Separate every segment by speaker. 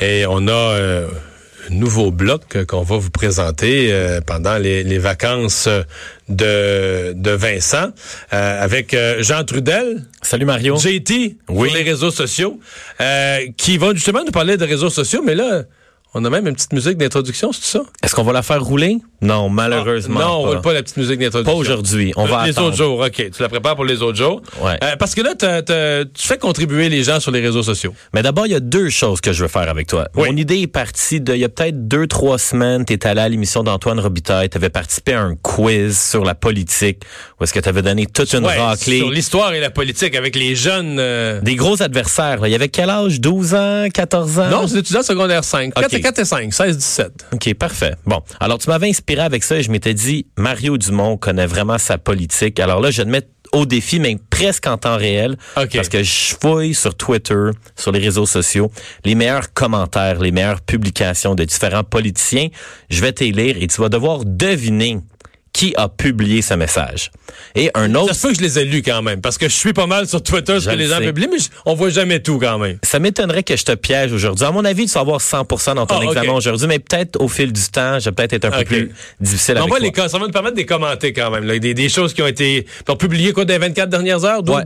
Speaker 1: Et on a euh, un nouveau bloc qu'on va vous présenter euh, pendant les, vacances de, de Vincent euh, avec Jean Trudel.
Speaker 2: Salut Mario.
Speaker 1: JT oui. sur les réseaux sociaux qui va justement nous parler de réseaux sociaux, mais là... On a même une petite musique d'introduction, c'est ça?
Speaker 2: Est-ce qu'on va la faire rouler? Non, malheureusement.
Speaker 1: Ah, non, on roule pas la petite musique d'introduction.
Speaker 2: Pas aujourd'hui. On va
Speaker 1: Les autres jours, OK. Tu la prépares pour les autres jours.
Speaker 2: Ouais.
Speaker 1: Euh, parce que là, tu fais contribuer les gens sur les réseaux sociaux.
Speaker 2: Mais d'abord, il y a deux choses que je veux faire avec toi. Mon idée est partie de, il y a peut-être deux, trois semaines, tu allé à l'émission d'Antoine Robitaille, tu avais participé à un quiz sur la politique, où est-ce que tu avais donné toute une
Speaker 1: ouais,
Speaker 2: raclée.
Speaker 1: Sur l'histoire et la politique avec les jeunes... Euh,
Speaker 2: Des gros adversaires. Là. Il y avait quel âge? 12 ans? 14 ans?
Speaker 1: Non, c'est étudiant secondaire 5. 4, et 4 et 5, 16, 17.
Speaker 2: OK, parfait. Bon, alors tu m'avais inspiré avec ça et je m'étais dit, Mario Dumont connaît vraiment sa politique. Alors là, je vais te mettre au défi, mais presque en temps réel. Parce que je fouille sur Twitter, sur les réseaux sociaux, les meilleurs commentaires, les meilleures publications de différents politiciens. Je vais te lire et tu vas devoir deviner qui a publié ce message. Et un autre...
Speaker 1: Ça se peut que je les ai lus quand même, parce que je suis pas mal sur Twitter ce que les gens publient, mais on voit jamais tout quand même.
Speaker 2: Ça m'étonnerait que je te piège aujourd'hui. À mon avis, tu vas avoir 100% dans ton ah, examen aujourd'hui, mais peut-être au fil du temps, j'ai peut-être été un peu plus difficile avec
Speaker 1: toi. Les, ça va nous permettre de commenter quand même. Là. Des, des, choses qui ont été... Ont publié quoi, des 24 dernières heures? 12,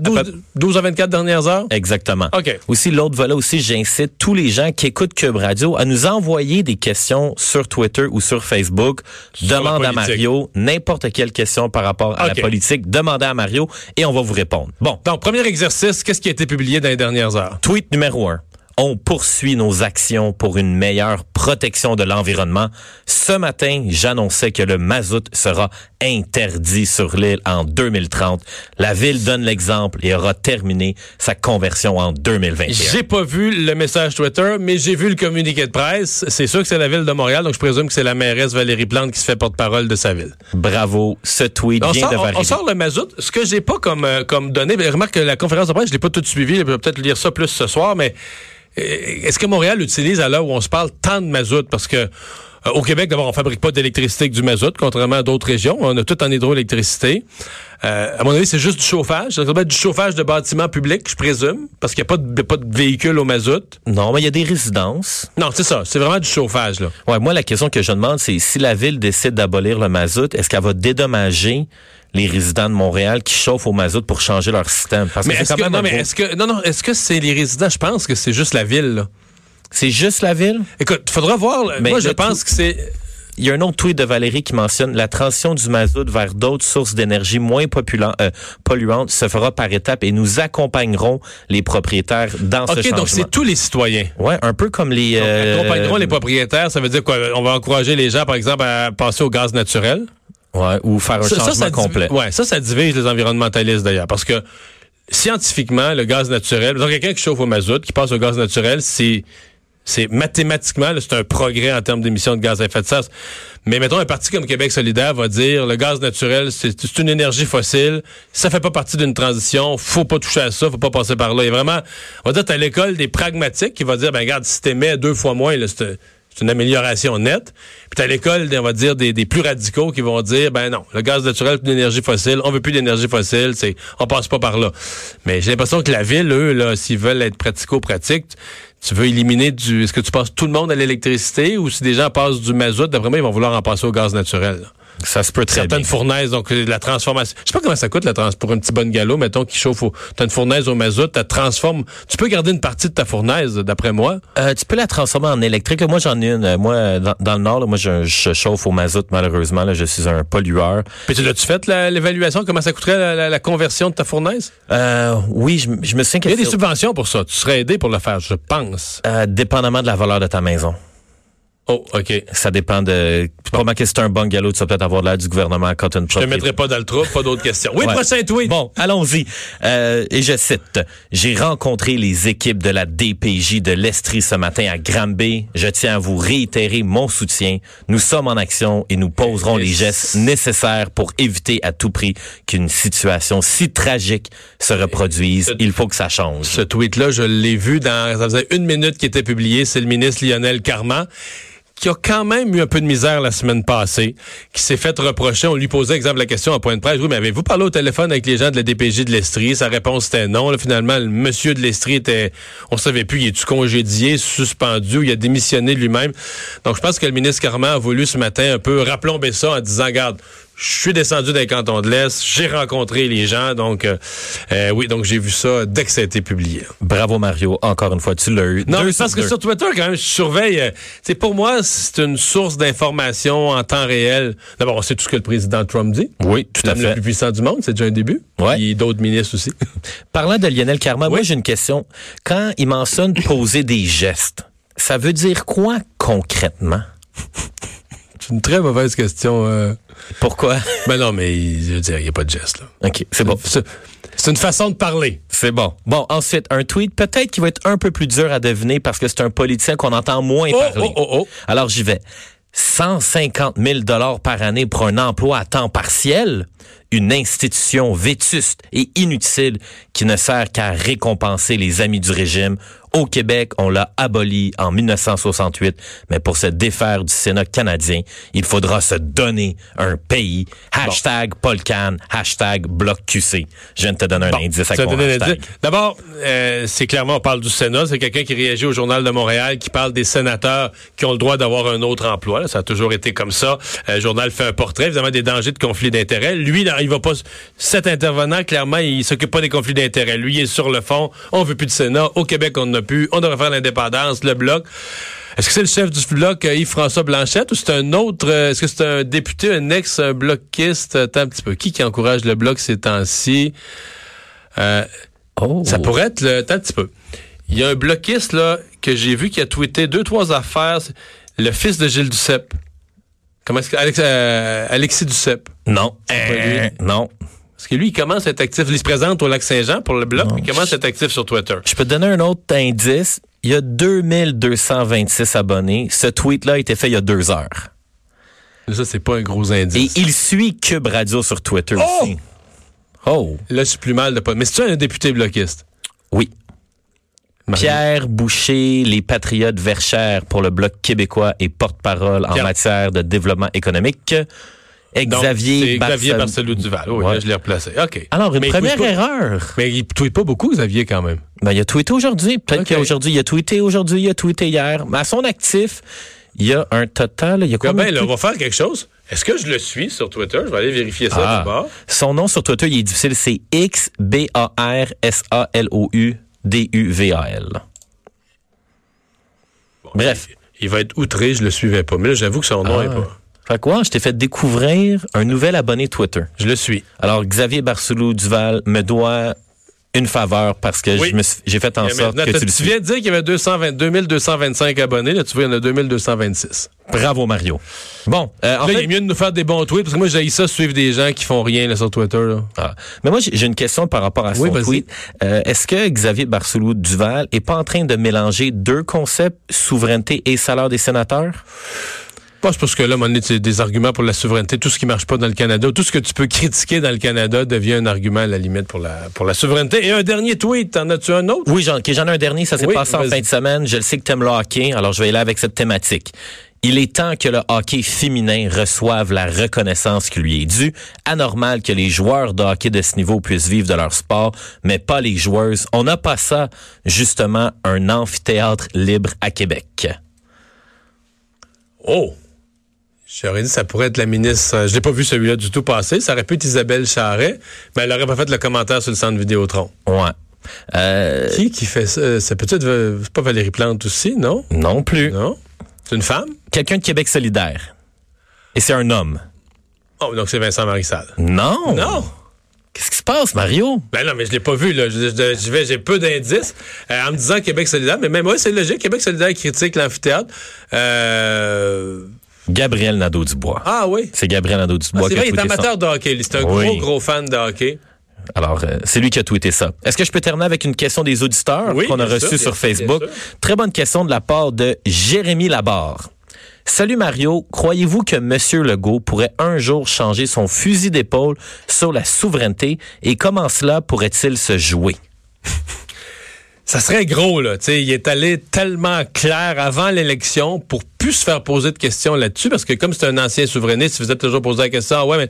Speaker 1: 12, à 24 dernières heures?
Speaker 2: Exactement.
Speaker 1: OK.
Speaker 2: Aussi, l'autre volet aussi, j'incite tous les gens qui écoutent Cube Radio à nous envoyer des questions sur Twitter ou sur Facebook. Demande à Mario, n'importe quelle question par rapport à la politique, demandez à Mario et on va vous répondre.
Speaker 1: Bon. Donc, premier exercice, qu'est-ce qui a été publié dans les dernières heures?
Speaker 2: Tweet numéro un on poursuit nos actions pour une meilleure protection de l'environnement. Ce matin, j'annonçais que le mazout sera interdit sur l'île en 2030. La ville donne l'exemple et aura terminé sa conversion en 2021.
Speaker 1: J'ai pas vu le message Twitter, mais j'ai vu le communiqué de presse. C'est sûr que c'est la ville de Montréal, donc je présume que c'est la mairesse Valérie Plante qui se fait porte-parole de sa ville.
Speaker 2: Bravo, ce tweet vient de
Speaker 1: valider. On sort le mazout. Ce que j'ai pas comme, euh, comme donné, remarque que la conférence de presse, je l'ai pas tout suivi, je vais peut-être lire ça plus ce soir, mais est-ce que Montréal utilise à l'heure où on se parle tant de mazout? Parce que euh, au Québec, d'abord, on fabrique pas d'électricité avec du mazout, contrairement à d'autres régions. On a tout en hydroélectricité. Euh, à mon avis, c'est juste du chauffage. Ça doit être du chauffage de bâtiments publics, je présume, parce qu'il n'y a pas de, pas de véhicules au mazout.
Speaker 2: Non, mais il y a des résidences.
Speaker 1: Non, c'est ça. C'est vraiment du chauffage, là.
Speaker 2: Ouais, moi, la question que je demande, c'est si la ville décide d'abolir le mazout, est-ce qu'elle va dédommager les résidents de Montréal qui chauffent au mazout pour changer leur système?
Speaker 1: Parce mais est-ce que, non, mais est-ce que, non, non, est-ce que c'est les résidents? Je pense que c'est juste la ville, là.
Speaker 2: C'est juste la ville?
Speaker 1: Écoute, il faudra voir. Mais moi, je pense que c'est...
Speaker 2: Il y a un autre tweet de Valérie qui mentionne la transition du mazout vers d'autres sources d'énergie moins euh, polluantes se fera par étapes et nous accompagnerons les propriétaires dans ce changement.
Speaker 1: OK, donc c'est tous les citoyens.
Speaker 2: Ouais, un peu comme les...
Speaker 1: Euh, accompagneront les propriétaires, ça veut dire quoi? On va encourager les gens, par exemple, à passer au gaz naturel?
Speaker 2: Ouais, ou faire un changement complet.
Speaker 1: Ouais, ça, ça divise les environnementalistes d'ailleurs, parce que scientifiquement, le gaz naturel, donc quelqu'un qui chauffe au mazout, qui passe au gaz naturel, c'est c'est mathématiquement, c'est un progrès en termes d'émissions de gaz à effet de serre. Mais mettons, un parti comme Québec solidaire va dire le gaz naturel, c'est une énergie fossile, ça fait pas partie d'une transition, faut pas toucher à ça, faut pas passer par là. Et vraiment, on va dire, t'as l'école des pragmatiques qui va dire, ben regarde, si t'émets deux fois moins, c'est une amélioration nette. Puis t'as l'école, on va dire, des, plus radicaux qui vont dire, ben non, le gaz naturel, c'est une énergie fossile, on veut plus d'énergie fossile, c'est, on passe pas par là. Mais j'ai l'impression que la ville, eux, là, s'ils veulent être pratico-pratiques, tu veux éliminer du. Est-ce que tu passes tout le monde à l'électricité ou si des gens passent du mazout, d'après moi, ils vont vouloir en passer au gaz naturel?
Speaker 2: Ça se peut très
Speaker 1: Certaines fournaises, donc la transformation. Je sais pas comment ça coûte la trans pour un petit bon galop, mettons, qui chauffe au. T'as une fournaise au mazout, tu transformes. Tu peux garder une partie de ta fournaise, d'après moi.
Speaker 2: Euh, tu peux la transformer en électrique. Moi, j'en ai une. Moi, dans, le Nord, moi, je, chauffe au mazout, malheureusement. Là, je suis un pollueur.
Speaker 1: Puis tu l'as-tu fait, l'évaluation? Comment ça coûterait la, conversion de ta fournaise?
Speaker 2: Euh, oui, je, me souviens
Speaker 1: Il y a des subventions pour ça. Tu serais aidé pour le faire, je pense.
Speaker 2: Euh, dépendamment de la valeur de ta maison.
Speaker 1: Oh, OK.
Speaker 2: Ça dépend de. Probablement que c'est un bungalow, tu vas peut-être avoir l'aide du gouvernement quand une
Speaker 1: Je te mettrai pas dans le trou, pas d'autres questions. Oui, prochain tweet.
Speaker 2: Bon, allons-y. Euh, et je cite. J'ai rencontré les équipes de la DPJ de l'Estrie ce matin à Granby. Je tiens à vous réitérer mon soutien. Nous sommes en action et nous poserons les gestes nécessaires pour éviter à tout prix qu'une situation si tragique se reproduise. Il faut que ça change.
Speaker 1: Ce tweet-là, je l'ai vu dans, ça faisait une minute qu'il était publié. C'est le ministre Lionel Carman qui a quand même eu un peu de misère la semaine passée, qui s'est fait reprocher. On lui posait, exemple, la question en point de presse. Oui, mais avez-vous parlé au téléphone avec les gens de la DPJ de l'Estrie? Sa réponse était non. finalement, le monsieur de l'Estrie était, on savait plus, il est-tu congédié, suspendu, il a démissionné lui-même. Donc, je pense que le ministre Carman a voulu ce matin un peu raplomber ça en disant, garde, je suis descendu des cantons de l'Est, j'ai rencontré les gens, donc euh, euh, oui, donc j'ai vu ça dès que ça a été publié.
Speaker 2: Bravo Mario, encore une fois, tu l'as eu.
Speaker 1: Non, mais parce que sur Twitter, quand même, je surveille. c'est euh, pour moi, c'est une source d'information en temps réel. D'abord, on sait tout ce que le président Trump dit.
Speaker 2: Oui, tout à fait.
Speaker 1: le plus puissant du monde, c'est déjà un début.
Speaker 2: Ouais.
Speaker 1: a d'autres ministres aussi.
Speaker 2: Parlant de Lionel Carman, moi j'ai une question. Quand il mentionne poser des gestes, ça veut dire quoi concrètement?
Speaker 1: C'est une très mauvaise question. Euh.
Speaker 2: Pourquoi?
Speaker 1: Ben non, mais je veux dire, il n'y a pas de geste. Là.
Speaker 2: OK, c'est bon.
Speaker 1: C'est une façon de parler.
Speaker 2: C'est bon. Bon, ensuite, un tweet peut-être qui va être un peu plus dur à deviner parce que c'est un politicien qu'on entend moins
Speaker 1: oh,
Speaker 2: parler.
Speaker 1: Oh, oh, oh.
Speaker 2: Alors, j'y vais. 150 000 dollars par année pour un emploi à temps partiel, une institution vétuste et inutile qui ne sert qu'à récompenser les amis du régime au Québec, on l'a aboli en 1968, mais pour se défaire du Sénat canadien, il faudra se donner un pays. Hashtag Polcan, hashtag Bloc QC. Je viens de te donner un indice à quoi
Speaker 1: D'abord, euh, c'est clairement, on parle du Sénat. C'est quelqu'un qui réagit au Journal de Montréal, qui parle des sénateurs qui ont le droit d'avoir un autre emploi. ça a toujours été comme ça. Euh, le journal fait un portrait, évidemment, des dangers de conflit d'intérêts. Lui, il va pas... Cet intervenant, clairement, il s'occupe pas des conflits d'intérêts. Lui, il est sur le fond. On veut plus de Sénat. Au Québec, on n'a on devrait faire l'indépendance, le bloc. Est-ce que c'est le chef du bloc, euh, Yves-François Blanchette, ou c'est un autre, euh, est-ce que c'est un député, un ex-bloquiste? un petit peu. Qui qui encourage le bloc ces temps-ci? Euh, oh. Ça pourrait être le, un petit peu. Il y a un bloquiste, là, que j'ai vu qui a tweeté deux, trois affaires. Le fils de Gilles Duceppe. Comment est-ce que, Alex, Alexis Duceppe?
Speaker 2: Non. non.
Speaker 1: Parce que lui, il commence à être actif. Il se présente au Lac-Saint-Jean pour le bloc, il commence à être actif sur Twitter.
Speaker 2: Je peux te donner un autre indice. Il y a 2226 abonnés. Ce tweet-là a été fait il y a deux heures.
Speaker 1: Ça, c'est pas un gros indice.
Speaker 2: Et il suit Cube Radio sur Twitter
Speaker 1: oh!
Speaker 2: aussi. Oh!
Speaker 1: Là, je suis plus mal de pas. Mais c'est un député bloquiste?
Speaker 2: Oui. Pierre Boucher, les Patriotes Verchères pour le Bloc québécois et porte-parole en matière de développement économique.
Speaker 1: Xavier, Xavier Barcelou Duval. Oui, là, je l'ai replacé. OK.
Speaker 2: Alors, une première erreur.
Speaker 1: Mais il tweet pas beaucoup, Xavier, quand même.
Speaker 2: Ben, il a tweeté aujourd'hui. Peut-être qu'aujourd'hui, il a tweeté aujourd'hui, il a tweeté hier. Mais à son actif, il y a un total. Il y a
Speaker 1: quoi? Ben, là, on va faire quelque chose. Est-ce que je le suis sur Twitter? Je vais aller vérifier ça ah. d'abord.
Speaker 2: Son nom sur Twitter, il est difficile. C'est X-B-A-R-S-A-L-O-U-D-U-V-A-L.
Speaker 1: Bref. Il, va être outré, je le suivais pas. Mais là, j'avoue que son nom ah. pas.
Speaker 2: Fait quoi? Je t'ai fait découvrir un nouvel abonné Twitter.
Speaker 1: Je le suis.
Speaker 2: Alors, Xavier Barcelou Duval me doit une faveur parce que j'ai fait en sorte que tu,
Speaker 1: tu viens de dire qu'il y avait 220, 2225 abonnés. Là, tu vois, il y en a 2226.
Speaker 2: Bravo, Mario. Bon,
Speaker 1: euh, en fait, il est mieux de nous faire des bons tweets parce que moi, j'ai ça suivre des gens qui font rien là, sur Twitter. Là.
Speaker 2: Ah. Mais moi, j'ai une question par rapport à son tweet. Euh, Est-ce que Xavier Barcelou Duval est pas en train de mélanger deux concepts, souveraineté et salaire des sénateurs?
Speaker 1: Pas parce que là, c'est des arguments pour la souveraineté. Tout ce qui marche pas dans le Canada, tout ce que tu peux critiquer dans le Canada devient un argument à la limite pour la, pour la souveraineté. Et un dernier tweet, en as-tu un autre?
Speaker 2: Oui, j'en ai un dernier. Ça s'est passé en fin de semaine. Je le sais que tu aimes le hockey, alors je vais aller avec cette thématique. Il est temps que le hockey féminin reçoive la reconnaissance qui lui est due. Anormal que les joueurs de hockey de ce niveau puissent vivre de leur sport, mais pas les joueuses. On n'a pas ça, justement, un amphithéâtre libre à Québec.
Speaker 1: Oh! J'aurais dit ça pourrait être la ministre. Euh, je n'ai pas vu celui-là du tout passer. Ça aurait pu être Isabelle Charret, mais elle n'aurait pas fait le commentaire sur le centre Vidéotron.
Speaker 2: Ouais.
Speaker 1: Euh... Qui qui fait ça? Ça peut être euh, pas Valérie Plante aussi, non?
Speaker 2: Non plus.
Speaker 1: Non? C'est une femme?
Speaker 2: Quelqu'un de Québec solidaire. Et c'est un homme.
Speaker 1: Oh, donc c'est Vincent Marissal.
Speaker 2: Non.
Speaker 1: Non.
Speaker 2: Qu'est-ce qui se passe, Mario?
Speaker 1: Ben non, mais je l'ai pas vu, là. j'ai peu d'indices euh, en me disant Québec solidaire, mais même moi, c'est logique. Québec solidaire critique l'amphithéâtre. Euh,
Speaker 2: Gabriel Nadeau-Dubois.
Speaker 1: Ah oui?
Speaker 2: C'est Gabriel Nadeau-Dubois ah,
Speaker 1: qui a il est amateur de hockey. C'est un gros, gros fan de hockey.
Speaker 2: Alors, euh, c'est lui qui a tweeté ça. Est-ce que je peux terminer avec une question des auditeurs qu'on a reçue sur Facebook? Très bonne question de la part de Jérémy Labarre. Salut Mario, croyez-vous que M. Legault pourrait un jour changer son fusil d'épaule sur la souveraineté? Et comment cela pourrait-il se jouer?
Speaker 1: Ça serait gros, là. sais, il est allé tellement clair avant l'élection pour plus se faire poser de questions là-dessus, parce que comme c'est un ancien souverainiste, il faisait toujours poser la question, ah ouais, mais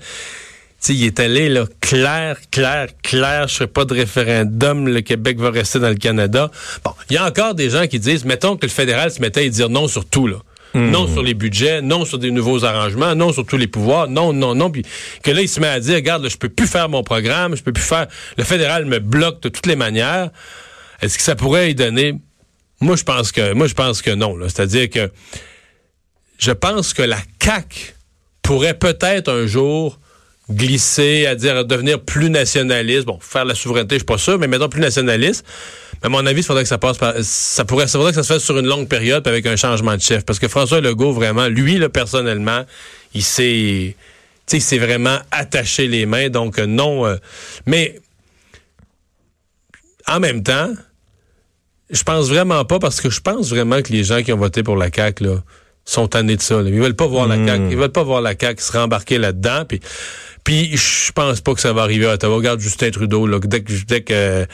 Speaker 1: sais, il est allé là, clair, clair, clair, je ne pas de référendum, le Québec va rester dans le Canada. Bon, il y a encore des gens qui disent, mettons que le fédéral se mettait à dire non sur tout, là. Hmm. Non sur les budgets, non sur des nouveaux arrangements, non sur tous les pouvoirs, non, non, non. Puis que là, il se met à dire, regarde, là, je peux plus faire mon programme, je peux plus faire. Le fédéral me bloque de toutes les manières. Est-ce que ça pourrait y donner? Moi, je pense que, moi, je pense que non. C'est-à-dire que je pense que la CAC pourrait peut-être un jour glisser à dire devenir plus nationaliste. Bon, faire la souveraineté, je suis pas sûr, mais mettons plus nationaliste. Mais à mon avis, il faudrait que ça passe par, ça pourrait, que ça se fasse sur une longue période avec un changement de chef. Parce que François Legault, vraiment, lui, personnellement, il s'est, sais, s'est vraiment attaché les mains. Donc, euh, non, euh, mais, en même temps, je pense vraiment pas parce que je pense vraiment que les gens qui ont voté pour la CAQ, là, sont tannés de ça. Ils veulent pas voir la hmm. CAQ. Ils veulent pas voir la CAQ se rembarquer là-dedans. Puis puis je pense pas que ça va arriver à Ottawa. Regarde Justin Trudeau, là, dès que, dès que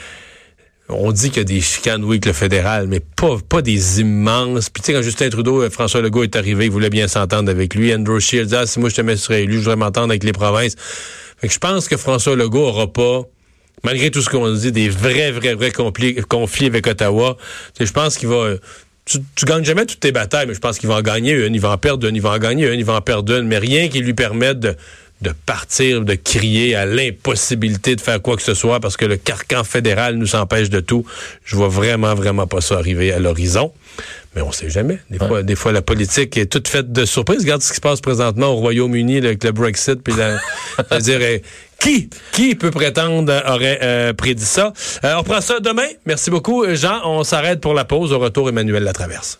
Speaker 1: on dit qu'il y a des chicanes, oui, avec le fédéral, mais pas, pas des immenses. Puis tu sais, quand Justin Trudeau, euh, François Legault est arrivé, il voulait bien s'entendre avec lui. Andrew Shields, ah, si moi je te mets sur élu, je voudrais m'entendre avec les provinces. Fait que je pense que François Legault aura pas, malgré tout ce qu'on dit, des vrais, vrais, vrais conflits, avec Ottawa. je pense qu'il va... Tu, tu gagnes jamais toutes tes batailles, mais je pense qu'il va en gagner une, il va en perdre une, il va en gagner une, il va en perdre une, mais rien qui lui permette de de partir, de crier à l'impossibilité de faire quoi que ce soit parce que le carcan fédéral nous empêche de tout. Je vois vraiment, vraiment pas ça arriver à l'horizon. Mais on sait jamais. Des fois, des fois, la politique est toute faite de surprises. Regarde ce qui se passe présentement au Royaume-Uni avec le Brexit. Puis la, dire, qui, qui peut prétendre aurait euh, prédit ça? Euh, on prend ça demain. Merci beaucoup, Jean. On s'arrête pour la pause. Au retour, Emmanuel Latraverse.